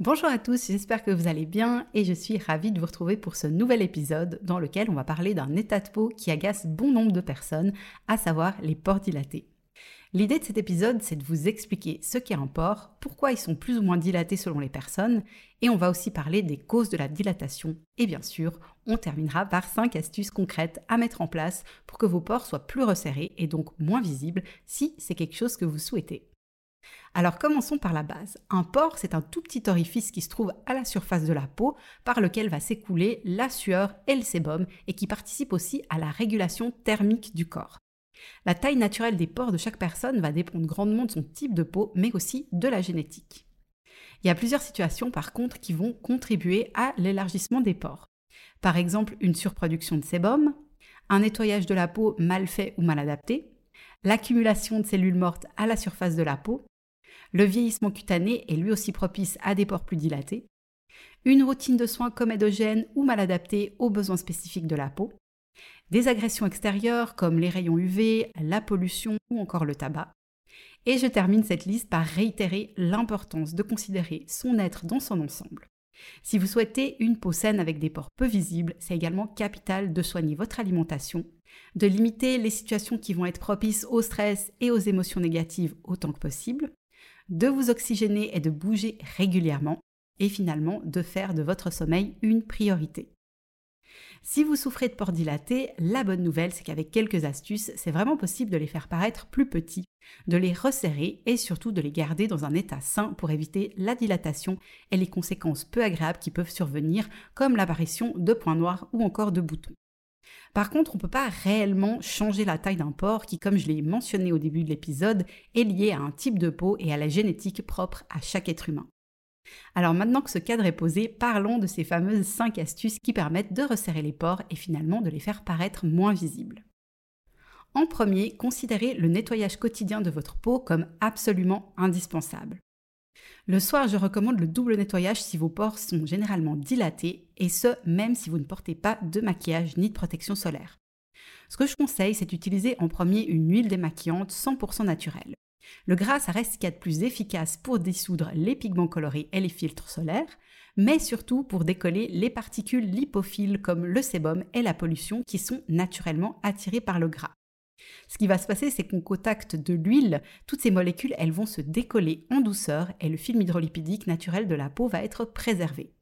Bonjour à tous, j'espère que vous allez bien et je suis ravie de vous retrouver pour ce nouvel épisode dans lequel on va parler d'un état de peau qui agace bon nombre de personnes, à savoir les pores dilatés. L'idée de cet épisode, c'est de vous expliquer ce qu'est un pore, pourquoi ils sont plus ou moins dilatés selon les personnes, et on va aussi parler des causes de la dilatation. Et bien sûr, on terminera par 5 astuces concrètes à mettre en place pour que vos pores soient plus resserrés et donc moins visibles si c'est quelque chose que vous souhaitez. Alors commençons par la base. Un pore, c'est un tout petit orifice qui se trouve à la surface de la peau par lequel va s'écouler la sueur et le sébum et qui participe aussi à la régulation thermique du corps. La taille naturelle des pores de chaque personne va dépendre grandement de son type de peau, mais aussi de la génétique. Il y a plusieurs situations par contre qui vont contribuer à l'élargissement des pores. Par exemple, une surproduction de sébum, un nettoyage de la peau mal fait ou mal adapté, l'accumulation de cellules mortes à la surface de la peau, le vieillissement cutané est lui aussi propice à des pores plus dilatés. Une routine de soins comédogène ou mal adaptée aux besoins spécifiques de la peau. Des agressions extérieures comme les rayons UV, la pollution ou encore le tabac. Et je termine cette liste par réitérer l'importance de considérer son être dans son ensemble. Si vous souhaitez une peau saine avec des pores peu visibles, c'est également capital de soigner votre alimentation, de limiter les situations qui vont être propices au stress et aux émotions négatives autant que possible, de vous oxygéner et de bouger régulièrement, et finalement de faire de votre sommeil une priorité. Si vous souffrez de pores dilatés, la bonne nouvelle, c'est qu'avec quelques astuces, c'est vraiment possible de les faire paraître plus petits, de les resserrer et surtout de les garder dans un état sain pour éviter la dilatation et les conséquences peu agréables qui peuvent survenir, comme l'apparition de points noirs ou encore de boutons. Par contre, on ne peut pas réellement changer la taille d'un pore qui, comme je l'ai mentionné au début de l'épisode, est lié à un type de peau et à la génétique propre à chaque être humain. Alors maintenant que ce cadre est posé, parlons de ces fameuses 5 astuces qui permettent de resserrer les pores et finalement de les faire paraître moins visibles. En premier, considérez le nettoyage quotidien de votre peau comme absolument indispensable. Le soir, je recommande le double nettoyage si vos pores sont généralement dilatés, et ce, même si vous ne portez pas de maquillage ni de protection solaire. Ce que je conseille, c'est d'utiliser en premier une huile démaquillante 100% naturelle. Le gras, ça reste ce qu'il y a de plus efficace pour dissoudre les pigments colorés et les filtres solaires, mais surtout pour décoller les particules lipophiles comme le sébum et la pollution qui sont naturellement attirées par le gras. Ce qui va se passer, c'est qu'au contact de l'huile, toutes ces molécules, elles vont se décoller en douceur et le film hydrolipidique naturel de la peau va être préservé.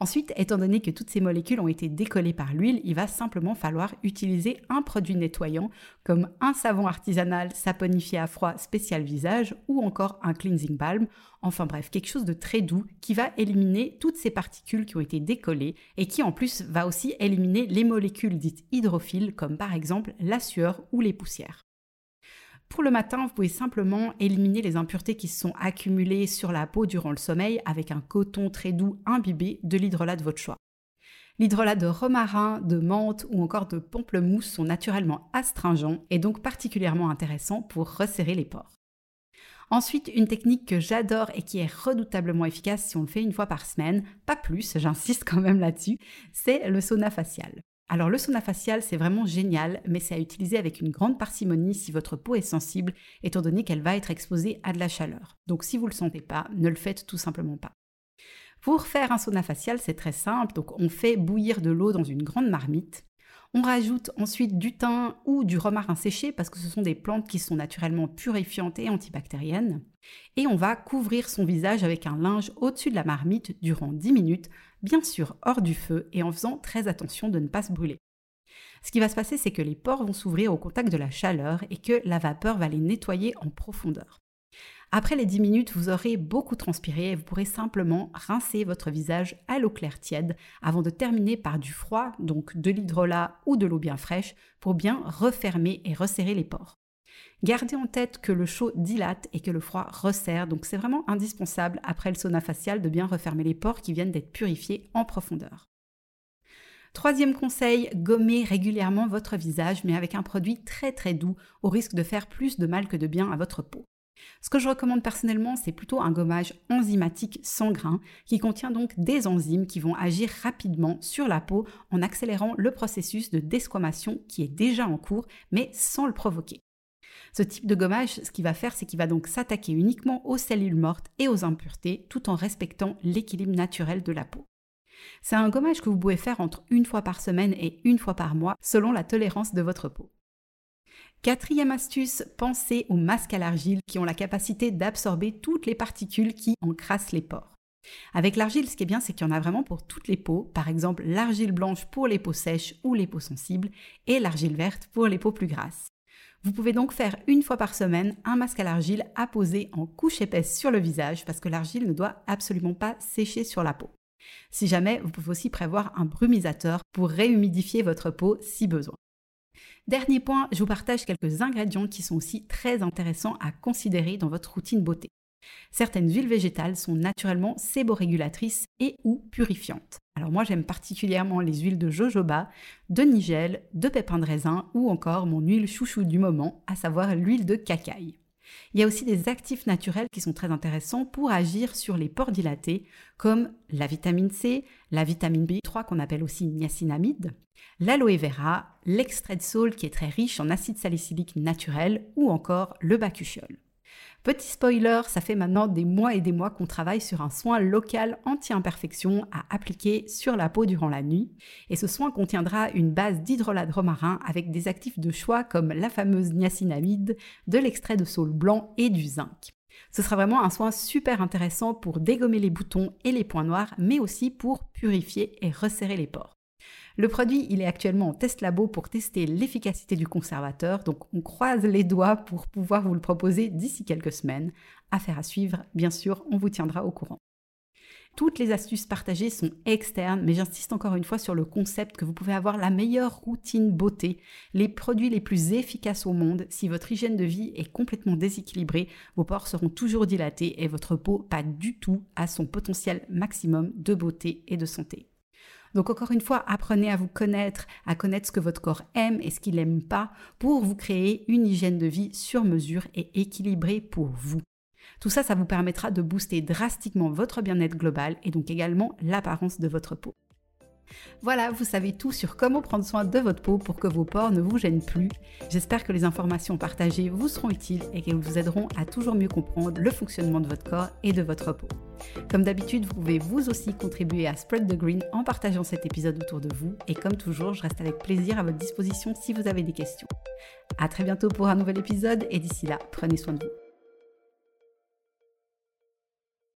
Ensuite, étant donné que toutes ces molécules ont été décollées par l'huile, il va simplement falloir utiliser un produit nettoyant comme un savon artisanal saponifié à froid spécial visage ou encore un cleansing balm. Enfin bref, quelque chose de très doux qui va éliminer toutes ces particules qui ont été décollées et qui en plus va aussi éliminer les molécules dites hydrophiles comme par exemple la sueur ou les poussières. Pour le matin, vous pouvez simplement éliminer les impuretés qui se sont accumulées sur la peau durant le sommeil avec un coton très doux imbibé de l'hydrolat de votre choix. L'hydrolat de romarin, de menthe ou encore de pamplemousse sont naturellement astringents et donc particulièrement intéressants pour resserrer les pores. Ensuite, une technique que j'adore et qui est redoutablement efficace si on le fait une fois par semaine, pas plus, j'insiste quand même là-dessus, c'est le sauna facial. Alors le sauna facial, c'est vraiment génial, mais c'est à utiliser avec une grande parcimonie si votre peau est sensible, étant donné qu'elle va être exposée à de la chaleur. Donc si vous ne le sentez pas, ne le faites tout simplement pas. Pour faire un sauna facial, c'est très simple. Donc on fait bouillir de l'eau dans une grande marmite. On rajoute ensuite du thym ou du romarin séché parce que ce sont des plantes qui sont naturellement purifiantes et antibactériennes. Et on va couvrir son visage avec un linge au-dessus de la marmite durant 10 minutes, bien sûr hors du feu et en faisant très attention de ne pas se brûler. Ce qui va se passer, c'est que les pores vont s'ouvrir au contact de la chaleur et que la vapeur va les nettoyer en profondeur. Après les 10 minutes, vous aurez beaucoup transpiré et vous pourrez simplement rincer votre visage à l'eau claire tiède avant de terminer par du froid, donc de l'hydrolat ou de l'eau bien fraîche, pour bien refermer et resserrer les pores. Gardez en tête que le chaud dilate et que le froid resserre, donc c'est vraiment indispensable après le sauna facial de bien refermer les pores qui viennent d'être purifiés en profondeur. Troisième conseil, gommez régulièrement votre visage mais avec un produit très très doux au risque de faire plus de mal que de bien à votre peau. Ce que je recommande personnellement, c'est plutôt un gommage enzymatique sans grain qui contient donc des enzymes qui vont agir rapidement sur la peau en accélérant le processus de desquamation qui est déjà en cours mais sans le provoquer. Ce type de gommage, ce qu'il va faire, c'est qu'il va donc s'attaquer uniquement aux cellules mortes et aux impuretés tout en respectant l'équilibre naturel de la peau. C'est un gommage que vous pouvez faire entre une fois par semaine et une fois par mois selon la tolérance de votre peau. Quatrième astuce, pensez aux masques à l'argile qui ont la capacité d'absorber toutes les particules qui encrassent les pores. Avec l'argile, ce qui est bien, c'est qu'il y en a vraiment pour toutes les peaux, par exemple l'argile blanche pour les peaux sèches ou les peaux sensibles, et l'argile verte pour les peaux plus grasses. Vous pouvez donc faire une fois par semaine un masque à l'argile à poser en couche épaisse sur le visage parce que l'argile ne doit absolument pas sécher sur la peau. Si jamais, vous pouvez aussi prévoir un brumisateur pour réhumidifier votre peau si besoin. Dernier point, je vous partage quelques ingrédients qui sont aussi très intéressants à considérer dans votre routine beauté. Certaines huiles végétales sont naturellement séborégulatrices et ou purifiantes. Alors moi j'aime particulièrement les huiles de jojoba, de nigel, de pépins de raisin ou encore mon huile chouchou du moment, à savoir l'huile de cacaille. Il y a aussi des actifs naturels qui sont très intéressants pour agir sur les pores dilatés, comme la vitamine C, la vitamine B3 qu'on appelle aussi niacinamide, l'aloe vera, l'extrait de saule qui est très riche en acide salicylique naturel ou encore le bacuchiol. Petit spoiler, ça fait maintenant des mois et des mois qu'on travaille sur un soin local anti-imperfection à appliquer sur la peau durant la nuit. Et ce soin contiendra une base d'hydrolat romarin avec des actifs de choix comme la fameuse niacinamide, de l'extrait de saule blanc et du zinc. Ce sera vraiment un soin super intéressant pour dégommer les boutons et les points noirs, mais aussi pour purifier et resserrer les pores. Le produit, il est actuellement en test labo pour tester l'efficacité du conservateur, donc on croise les doigts pour pouvoir vous le proposer d'ici quelques semaines. Affaire à suivre, bien sûr, on vous tiendra au courant. Toutes les astuces partagées sont externes, mais j'insiste encore une fois sur le concept que vous pouvez avoir la meilleure routine beauté, les produits les plus efficaces au monde. Si votre hygiène de vie est complètement déséquilibrée, vos pores seront toujours dilatés et votre peau pas du tout à son potentiel maximum de beauté et de santé. Donc encore une fois, apprenez à vous connaître, à connaître ce que votre corps aime et ce qu'il n'aime pas pour vous créer une hygiène de vie sur mesure et équilibrée pour vous. Tout ça, ça vous permettra de booster drastiquement votre bien-être global et donc également l'apparence de votre peau. Voilà, vous savez tout sur comment prendre soin de votre peau pour que vos pores ne vous gênent plus. J'espère que les informations partagées vous seront utiles et qu'elles vous aideront à toujours mieux comprendre le fonctionnement de votre corps et de votre peau. Comme d'habitude, vous pouvez vous aussi contribuer à Spread the Green en partageant cet épisode autour de vous et comme toujours, je reste avec plaisir à votre disposition si vous avez des questions. À très bientôt pour un nouvel épisode et d'ici là, prenez soin de vous.